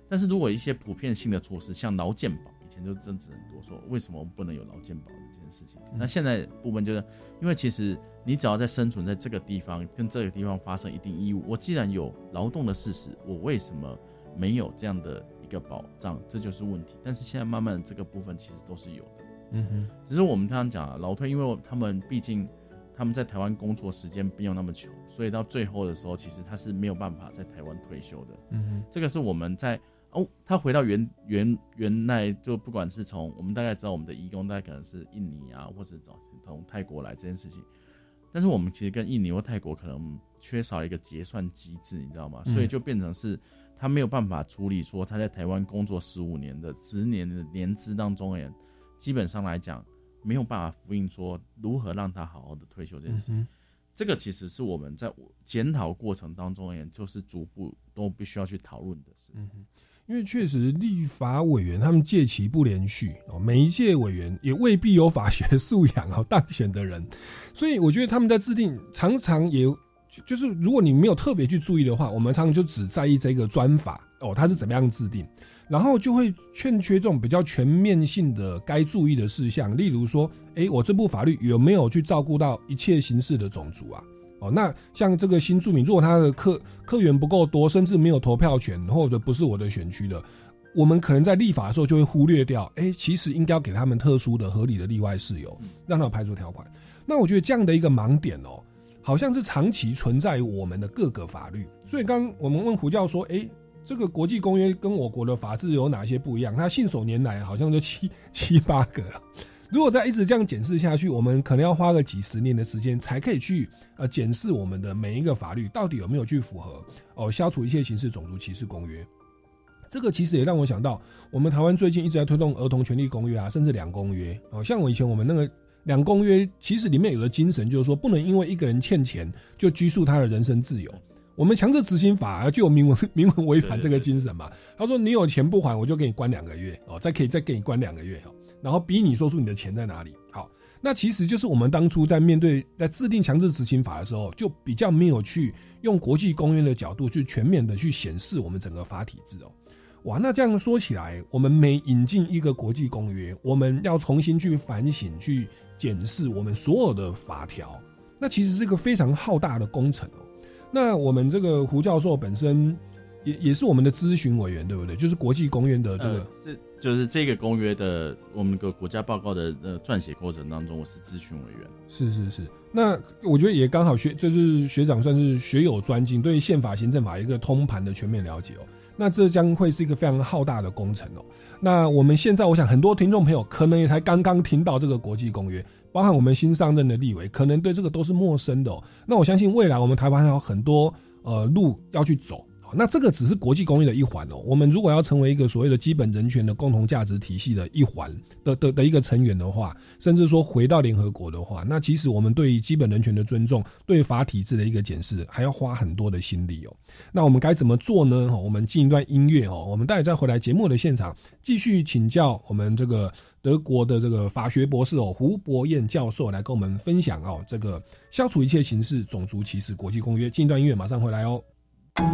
但是如果一些普遍性的措施，像劳健保。以前就争执很多，说为什么我们不能有劳健保的这件事情？那现在部分就是，因为其实你只要在生存在这个地方，跟这个地方发生一定义务，我既然有劳动的事实，我为什么没有这样的一个保障？这就是问题。但是现在慢慢这个部分其实都是有的，嗯哼。只是我们刚刚讲啊，劳退，因为他们毕竟他们在台湾工作时间没有那么久，所以到最后的时候，其实他是没有办法在台湾退休的。嗯，这个是我们在。哦，他回到原原原来就不管是从我们大概知道我们的义工大概可能是印尼啊，或者找从泰国来这件事情，但是我们其实跟印尼或泰国可能缺少一个结算机制，你知道吗？所以就变成是他没有办法处理说他在台湾工作十五年的十年的年资当中，哎，基本上来讲没有办法复印说如何让他好好的退休这件事情。这个其实是我们在检讨过程当中，也就是逐步都必须要去讨论的事。因为确实立法委员他们届期不连续哦，每一届委员也未必有法学素养哦，当选的人，所以我觉得他们在制定常常也就是如果你没有特别去注意的话，我们常常就只在意这个专法哦，它是怎么样制定，然后就会欠缺这种比较全面性的该注意的事项，例如说，哎，我这部法律有没有去照顾到一切形式的种族啊？哦，那像这个新住民，如果他的客客源不够多，甚至没有投票权，或者不是我的选区的，我们可能在立法的时候就会忽略掉。哎，其实应该要给他们特殊的、合理的例外事由，让他排除条款。那我觉得这样的一个盲点哦，好像是长期存在于我们的各个法律。所以刚我们问胡教说，哎，这个国际公约跟我国的法制有哪些不一样？他信手拈来，好像就七 *laughs* 七八个了。如果再一直这样检视下去，我们可能要花个几十年的时间，才可以去呃检视我们的每一个法律到底有没有去符合哦消除一切形式种族歧视公约。这个其实也让我想到，我们台湾最近一直在推动儿童权利公约啊，甚至两公约哦。像我以前我们那个两公约，其实里面有的精神就是说，不能因为一个人欠钱就拘束他的人身自由。我们强制执行法就有明文 *laughs* 明文违反这个精神嘛？他说你有钱不还，我就给你关两个月哦，再可以再给你关两个月哦。然后逼你说出你的钱在哪里？好，那其实就是我们当初在面对在制定强制执行法的时候，就比较没有去用国际公约的角度去全面的去显示我们整个法体制哦。哇，那这样说起来，我们每引进一个国际公约，我们要重新去反省、去检视我们所有的法条，那其实是一个非常浩大的工程哦。那我们这个胡教授本身也也是我们的咨询委员，对不对？就是国际公约的这个。是就是这个公约的我们个国家报告的呃撰写过程当中，我是咨询委员。是是是，那我觉得也刚好学，就是学长算是学有专精，对宪法、行政法一个通盘的全面了解哦。那这将会是一个非常浩大的工程哦。那我们现在，我想很多听众朋友可能也才刚刚听到这个国际公约，包含我们新上任的立委，可能对这个都是陌生的。那我相信未来我们台湾还有很多呃路要去走。那这个只是国际公约的一环哦。我们如果要成为一个所谓的基本人权的共同价值体系的一环的的的一个成员的话，甚至说回到联合国的话，那其实我们对于基本人权的尊重、对法体制的一个检视，还要花很多的心力哦。那我们该怎么做呢？我们进一段音乐哦。我们待会再回来节目的现场，继续请教我们这个德国的这个法学博士哦，胡博彦教授来跟我们分享哦，这个消除一切形式种族歧视国际公约。进一段音乐，马上回来哦。Open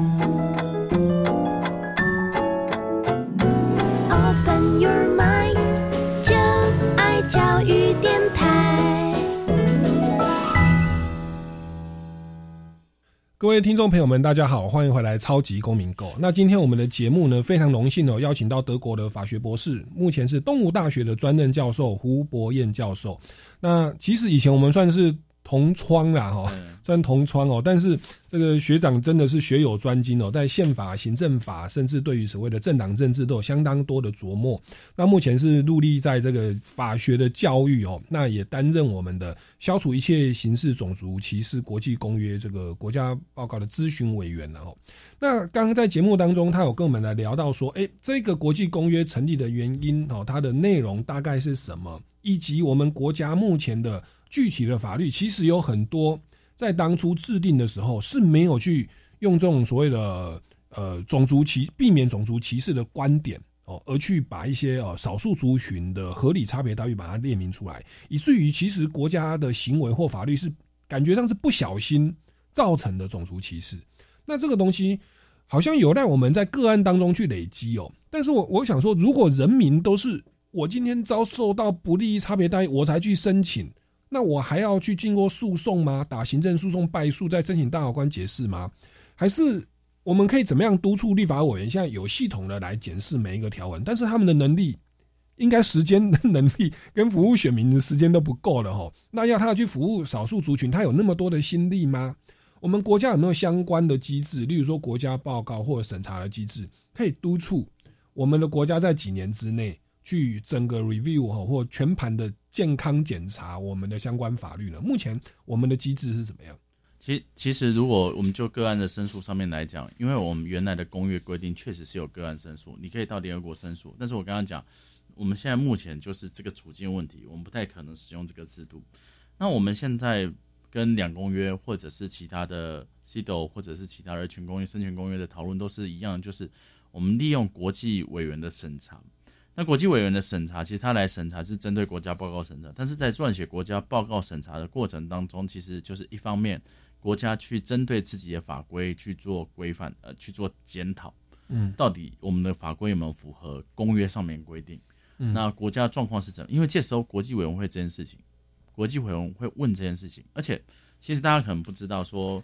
your mind，就爱教育电台。各位听众朋友们，大家好，欢迎回来《超级公民购》。那今天我们的节目呢，非常荣幸哦，邀请到德国的法学博士，目前是东吴大学的专任教授胡博彦教授。那其实以前我们算是。同窗啦哈，虽然同窗哦，但是这个学长真的是学有专精哦，在宪法、行政法，甚至对于所谓的政党政治都有相当多的琢磨。那目前是陆立在这个法学的教育哦，那也担任我们的消除一切形式种族歧视国际公约这个国家报告的咨询委员了哦。那刚刚在节目当中，他有跟我们来聊到说，哎，这个国际公约成立的原因哦，它的内容大概是什么，以及我们国家目前的具体的法律，其实有很多在当初制定的时候是没有去用这种所谓的呃种族歧避免种族歧视的观点哦，而去把一些哦少数族群的合理差别待遇把它列明出来，以至于其实国家的行为或法律是感觉上是不小心造成的种族歧视。那这个东西好像有待我们在个案当中去累积哦。但是我我想说，如果人民都是我今天遭受到不利差别待遇，我才去申请，那我还要去经过诉讼吗？打行政诉讼败诉，再申请大法官解释吗？还是我们可以怎么样督促立法委员现在有系统的来检视每一个条文？但是他们的能力，应该时间的能力跟服务选民的时间都不够了哈。那要他去服务少数族群，他有那么多的心力吗？我们国家有没有相关的机制，例如说国家报告或者审查的机制，可以督促我们的国家在几年之内去整个 review 哈或全盘的健康检查我们的相关法律呢？目前我们的机制是怎么样？其其实，如果我们就个案的申诉上面来讲，因为我们原来的公约规定确实是有个案申诉，你可以到联合国申诉。但是我刚刚讲，我们现在目前就是这个处境问题，我们不太可能使用这个制度。那我们现在。跟两公约或者是其他的 CDO 或者是其他人权公约、生权公约的讨论都是一样，就是我们利用国际委员的审查。那国际委员的审查，其实他来审查是针对国家报告审查，但是在撰写国家报告审查的过程当中，其实就是一方面国家去针对自己的法规去做规范，呃，去做检讨，嗯，到底我们的法规有没有符合公约上面规定？嗯，那国家状况是怎么？因为这时候国际委员会这件事情。国际委员会问这件事情，而且其实大家可能不知道，说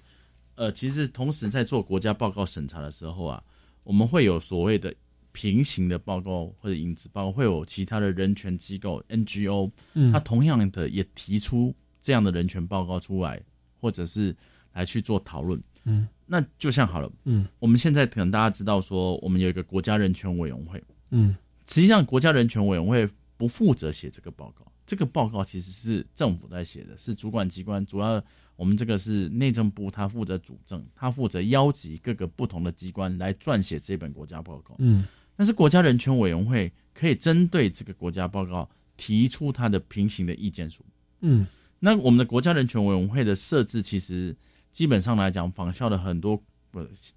呃，其实同时在做国家报告审查的时候啊，我们会有所谓的平行的报告或者影子报告，会有其他的人权机构 NGO，嗯，他同样的也提出这样的人权报告出来，或者是来去做讨论，嗯，那就像好了，嗯，我们现在可能大家知道说，我们有一个国家人权委员会，嗯，实际上国家人权委员会不负责写这个报告。这个报告其实是政府在写的，是主管机关，主要我们这个是内政部，他负责主政，他负责邀集各个不同的机关来撰写这本国家报告。嗯，但是国家人权委员会可以针对这个国家报告提出它的平行的意见书。嗯，那我们的国家人权委员会的设置，其实基本上来讲仿效了很多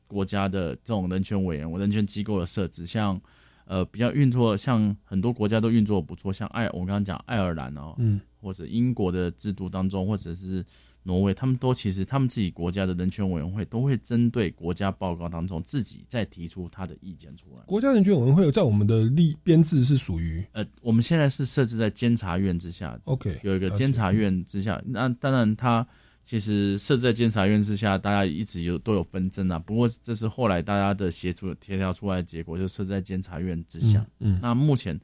国家的这种人权委员、人权机构的设置，像。呃，比较运作像很多国家都运作不错，像爱我刚刚讲爱尔兰哦，嗯，或者英国的制度当中，或者是挪威，他们都其实他们自己国家的人权委员会都会针对国家报告当中自己再提出他的意见出来。国家人权委员会在我们的立编制是属于呃，我们现在是设置在监察院之下，OK，有一个监察院之下，那当然它。其实设在监察院之下，大家一直有都有纷争啊。不过这是后来大家的协助协调出来的结果，就设在监察院之下。嗯，那目前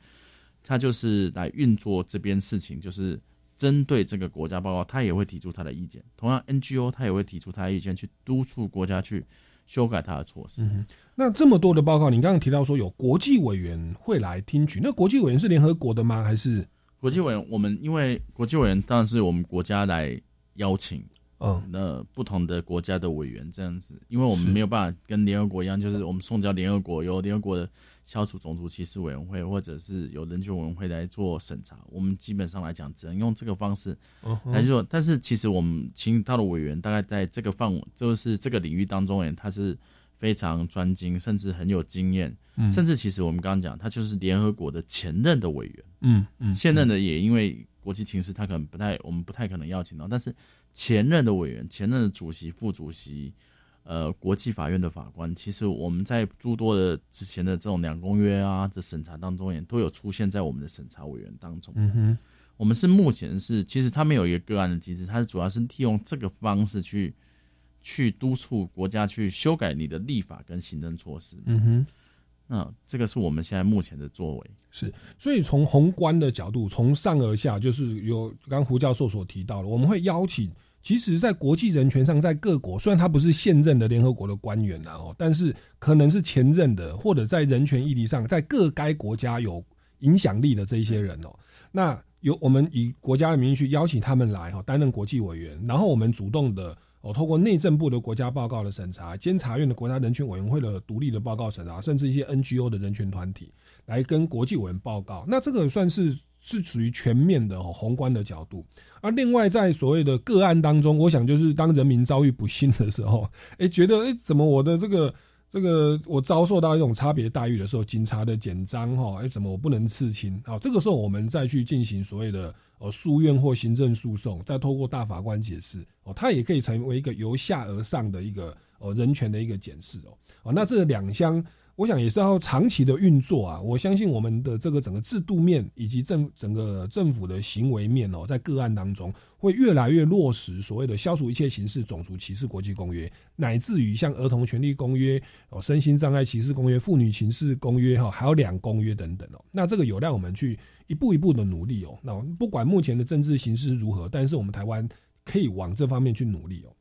他就是来运作这边事情，就是针对这个国家报告，他也会提出他的意见。同样，NGO 他也会提出他的意见，去督促国家去修改他的措施。嗯，那这么多的报告，你刚刚提到说有国际委员会来听取，那国际委员是联合国的吗？还是国际委员？我们因为国际委员当然是我们国家来邀请。嗯，那不同的国家的委员这样子，因为我们没有办法跟联合国一样，就是我们送交联合国，由联合国的消除种族歧视委员会或者是有人权委员会来做审查。我们基本上来讲，只能用这个方式来做。但是其实我们请到的委员，大概在这个范围，就是这个领域当中，人他是非常专精，甚至很有经验。嗯，甚至其实我们刚刚讲，他就是联合国的前任的委员。嗯嗯，现任的也因为国际情势，他可能不太，我们不太可能邀请到，但是。前任的委员、前任的主席、副主席，呃，国际法院的法官，其实我们在诸多的之前的这种两公约啊的审查当中，也都有出现在我们的审查委员当中。嗯哼，我们是目前是，其实他们有一个个案的机制，它是主要是利用这个方式去去督促国家去修改你的立法跟行政措施。嗯哼。那这个是我们现在目前的作为是，所以从宏观的角度，从上而下，就是有刚胡教授所提到的，我们会邀请其实，在国际人权上，在各国虽然他不是现任的联合国的官员呐哦，但是可能是前任的，或者在人权议题上，在各该国家有影响力的这一些人哦，那由我们以国家的名义去邀请他们来哈担任国际委员，然后我们主动的哦，透过内政部的国家报告的审查，监察院的国家人权委员会的独立的报告审查，甚至一些 NGO 的人权团体来跟国际委员报告，那这个算是。是属于全面的宏观的角度，而另外在所谓的个案当中，我想就是当人民遭遇不幸的时候，哎，觉得哎，怎么我的这个这个我遭受到一种差别待遇的时候，警察的简章哈，哎，怎么我不能刺青？好，这个时候我们再去进行所谓的呃诉愿或行政诉讼，再透过大法官解释哦，它也可以成为一个由下而上的一个呃人权的一个检视哦，哦，那这两项。我想也是要长期的运作啊！我相信我们的这个整个制度面以及政整个政府的行为面哦，在个案当中会越来越落实所谓的消除一切形式种族歧视国际公约，乃至于像儿童权利公约、哦身心障碍歧视公约、妇女歧视公约哈，还有两公约等等哦。那这个有让我们去一步一步的努力哦。那不管目前的政治形势如何，但是我们台湾可以往这方面去努力哦。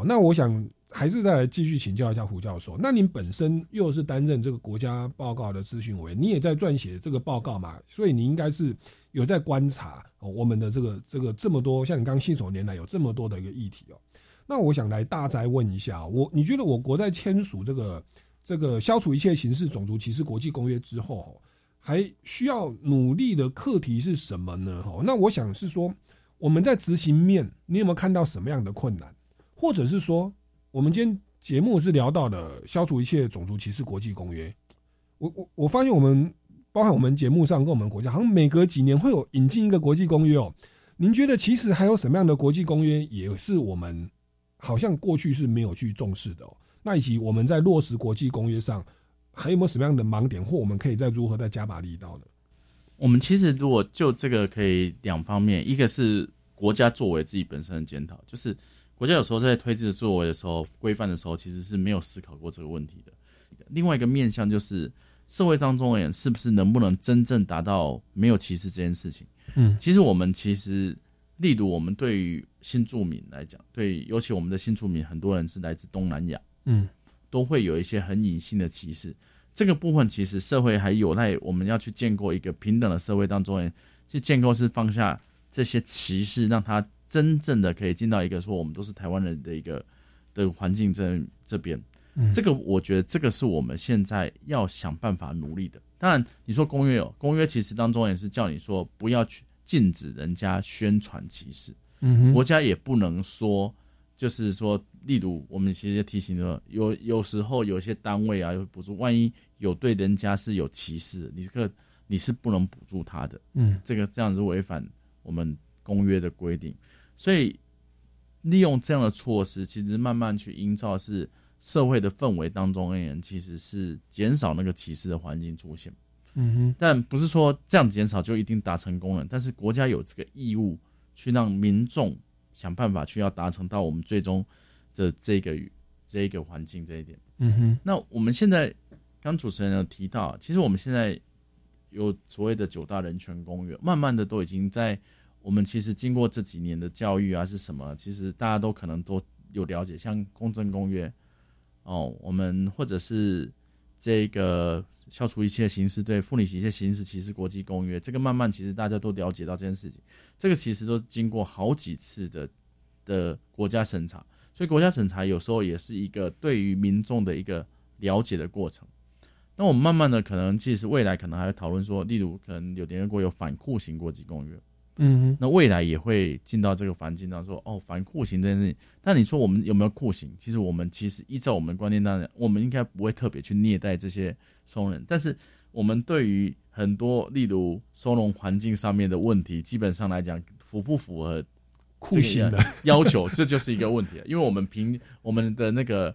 哦，那我想。还是再来继续请教一下胡教授。那您本身又是担任这个国家报告的咨询委员，你也在撰写这个报告嘛？所以你应该是有在观察我们的这个这个这么多，像你刚信手拈来有这么多的一个议题哦。那我想来大灾问一下，我你觉得我国在签署这个这个消除一切形式种族歧视国际公约之后，还需要努力的课题是什么呢？哦，那我想是说我们在执行面，你有没有看到什么样的困难，或者是说？我们今天节目是聊到的消除一切种族歧视国际公约。我我我发现我们包含我们节目上跟我们国家，好像每隔几年会有引进一个国际公约哦。您觉得其实还有什么样的国际公约也是我们好像过去是没有去重视的哦？那以及我们在落实国际公约上还有没有什么样的盲点，或我们可以再如何再加把力道呢？我们其实如果就这个可以两方面，一个是国家作为自己本身的检讨，就是。国家有时候在推这作为的时候、规范的时候，其实是没有思考过这个问题的。另外一个面向就是社会当中人是不是能不能真正达到没有歧视这件事情？嗯，其实我们其实，例如我们对于新住民来讲，对尤其我们的新住民，很多人是来自东南亚，嗯，都会有一些很隐性的歧视。这个部分其实社会还有待我们要去建构一个平等的社会当中人，去建构是放下这些歧视，让他。真正的可以进到一个说我们都是台湾人的一个的环境这这边，这个我觉得这个是我们现在要想办法努力的。当然，你说公约有公约，其实当中也是叫你说不要去禁止人家宣传歧视，嗯，国家也不能说就是说，例如我们其实提醒说，有有时候有些单位啊有补助，万一有对人家是有歧视，你这个你是不能补助他的，嗯，这个这样子违反我们公约的规定。所以，利用这样的措施，其实慢慢去营造是社会的氛围当中而言，其实是减少那个歧视的环境出现。嗯哼，但不是说这样减少就一定达成功了。但是国家有这个义务去让民众想办法去要达成到我们最终的这个这一个环境这一点。嗯哼，那我们现在刚主持人有提到，其实我们现在有所谓的九大人权公约，慢慢的都已经在。我们其实经过这几年的教育啊，是什么？其实大家都可能都有了解，像《公正公约》哦，我们或者是这个消除一切形式对妇女一切形式歧视国际公约，这个慢慢其实大家都了解到这件事情。这个其实都经过好几次的的国家审查，所以国家审查有时候也是一个对于民众的一个了解的过程。那我们慢慢的可能，其实未来可能还会讨论说，例如可能有联合国有反酷刑国际公约。嗯，那未来也会进到这个环境当中，说哦，反酷刑这件事情。但你说我们有没有酷刑？其实我们其实依照我们观念当中，我们应该不会特别去虐待这些收容人。但是我们对于很多例如收容环境上面的问题，基本上来讲符不符合酷刑的要求，这就是一个问题了。因为我们平我们的那个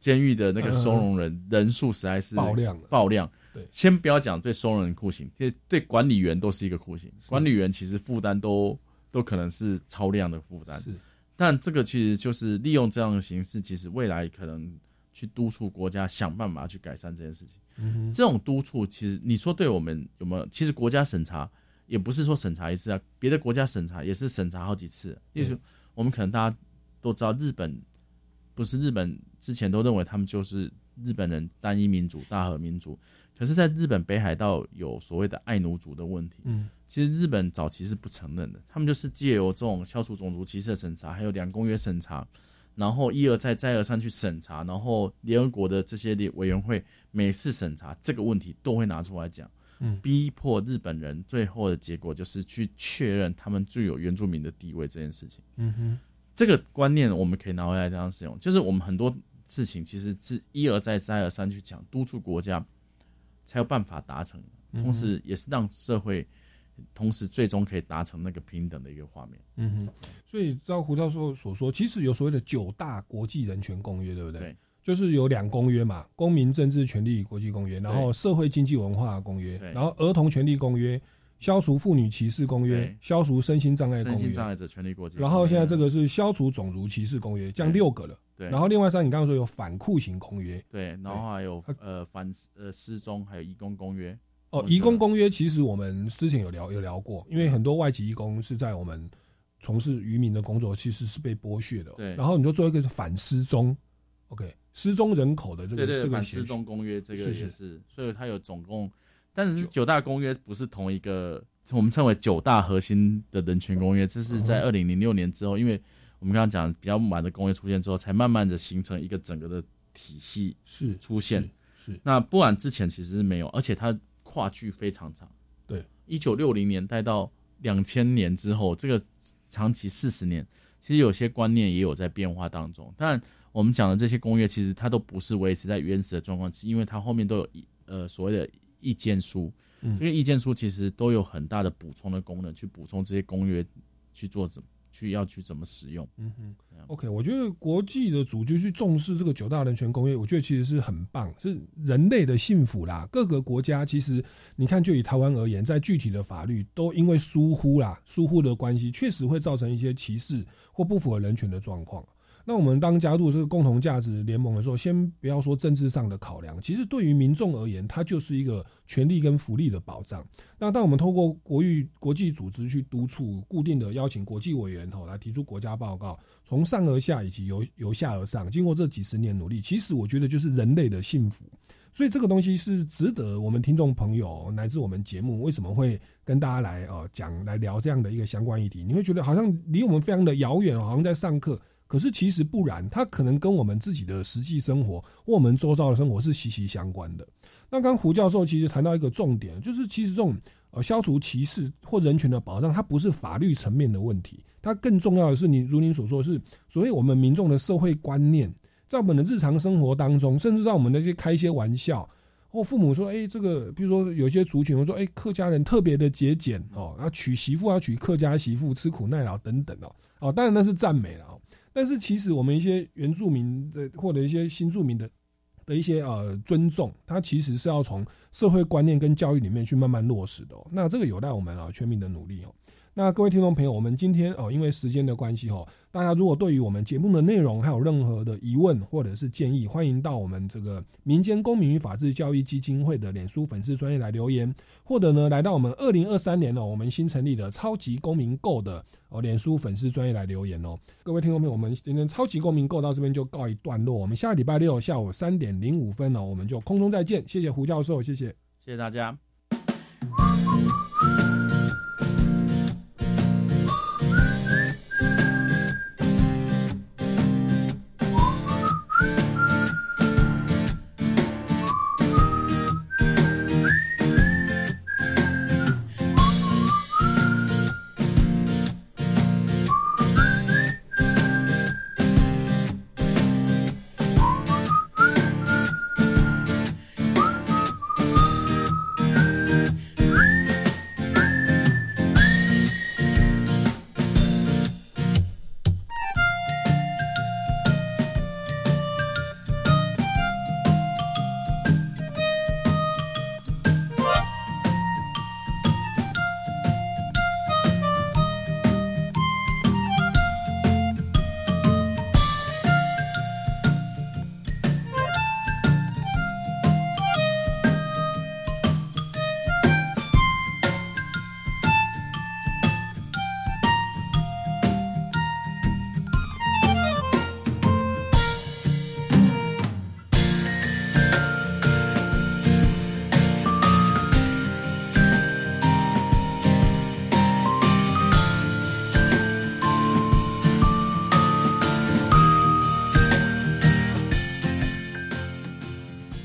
监狱的那个收容人人数实在是爆量爆量。先不要讲对收容人酷刑，对对管理员都是一个酷刑。管理员其实负担都都可能是超量的负担。是，但这个其实就是利用这样的形式，其实未来可能去督促国家想办法去改善这件事情。嗯这种督促其实你说对我们有没有？其实国家审查也不是说审查一次啊，别的国家审查也是审查好几次。例如我们可能大家都知道，日本不是日本之前都认为他们就是日本人单一民族、大和民族，可是，在日本北海道有所谓的爱奴族的问题。嗯，其实日本早期是不承认的，他们就是借由这种消除种族歧视的审查，还有两公约审查，然后一而再、再而三去审查，然后联合国的这些委员会每次审查这个问题都会拿出来讲。嗯逼迫日本人，最后的结果就是去确认他们具有原住民的地位这件事情。嗯哼，这个观念我们可以拿回来这样使用，就是我们很多事情其实是一而再、再而三去讲，督促国家才有办法达成，同时也是让社会，同时最终可以达成那个平等的一个画面。嗯哼，所以照胡教授所说，其实有所谓的九大国际人权公约，对不对？对，就是有两公约嘛，公民政治权利国际公约，然后社会经济文化公约，然后儿童权利公约，消除妇女歧视公约，消除身心障碍公约，身心障碍者权利国际，然后现在这个是消除种族歧视公约，这样六个了。对，然后另外三，你刚刚说有反酷刑公约，对，然后还有呃反呃失踪，还有移工公约。哦，移工公约其实我们之前有聊有聊过，因为很多外籍移工是在我们从事渔民的工作，其实是被剥削的哦。对。然后你就做一个反失踪，OK，失踪人口的这个这个反失踪公约这个也是，所以它有总共，但是九大公约不是同一个，我们称为九大核心的人权公约，这是在二零零六年之后，因为我们刚刚讲比较晚的公约出现之后，才慢慢的形成一个整个的体系是出现。是是那不然之前其实是没有，而且它跨距非常长。对，一九六零年代到两千年之后，这个长期四十年，其实有些观念也有在变化当中。但我们讲的这些公约，其实它都不是维持在原始的状况，是因为它后面都有一呃所谓的意见书。嗯这个意见书其实都有很大的补充的功能，去补充这些公约去做怎去要去怎么使用。嗯哼，OK，我觉得国际的组织去重视这个九大人权公约，我觉得其实是很棒，是人类的幸福啦。各个国家其实你看，就以台湾而言，在具体的法律都因为疏忽啦、疏忽的关系，确实会造成一些歧视或不符合人权的状况。那我们当加入这个共同价值联盟的时候，先不要说政治上的考量，其实对于民众而言，它就是一个权利跟福利的保障。那当我们透过国域国际组织去督促，固定的邀请国际委员吼来提出国家报告，从上而下以及由由下而上，经过这几十年努力，其实我觉得就是人类的幸福。所以这个东西是值得我们听众朋友乃至我们节目为什么会跟大家来哦讲来聊这样的一个相关议题？你会觉得好像离我们非常的遥远，好像在上课。可是其实不然，它可能跟我们自己的实际生活或我们周遭的生活是息息相关的。那刚胡教授其实谈到一个重点，就是其实这种呃消除歧视或人权的保障，它不是法律层面的问题，它更重要的是你如您所说，是所谓我们民众的社会观念，在我们的日常生活当中，甚至让我们那些开一些玩笑。或父母说：“哎、这个，比如说有些族群，我说，哎、客家人特别的节俭哦，要娶媳妇要娶客家媳妇，吃苦耐劳等等哦，哦，当然那是赞美了哦。但是其实我们一些原住民的或者一些新住民的的一些呃尊重，它其实是要从社会观念跟教育里面去慢慢落实的、哦。那这个有待我们啊全民的努力哦。那各位听众朋友，我们今天哦，因为时间的关系哦，大家如果对于我们节目的内容还有任何的疑问或者是建议，欢迎到我们这个民间公民与法治教育基金会的脸书粉丝专业来留言，或者呢来到我们二零二三年哦，我们新成立的超级公民购的哦脸书粉丝专业来留言哦。各位听众朋友，我们今天超级公民购到这边就告一段落，我们下礼拜六下午三点零五分哦，我们就空中再见，谢谢胡教授，谢谢。谢谢大家。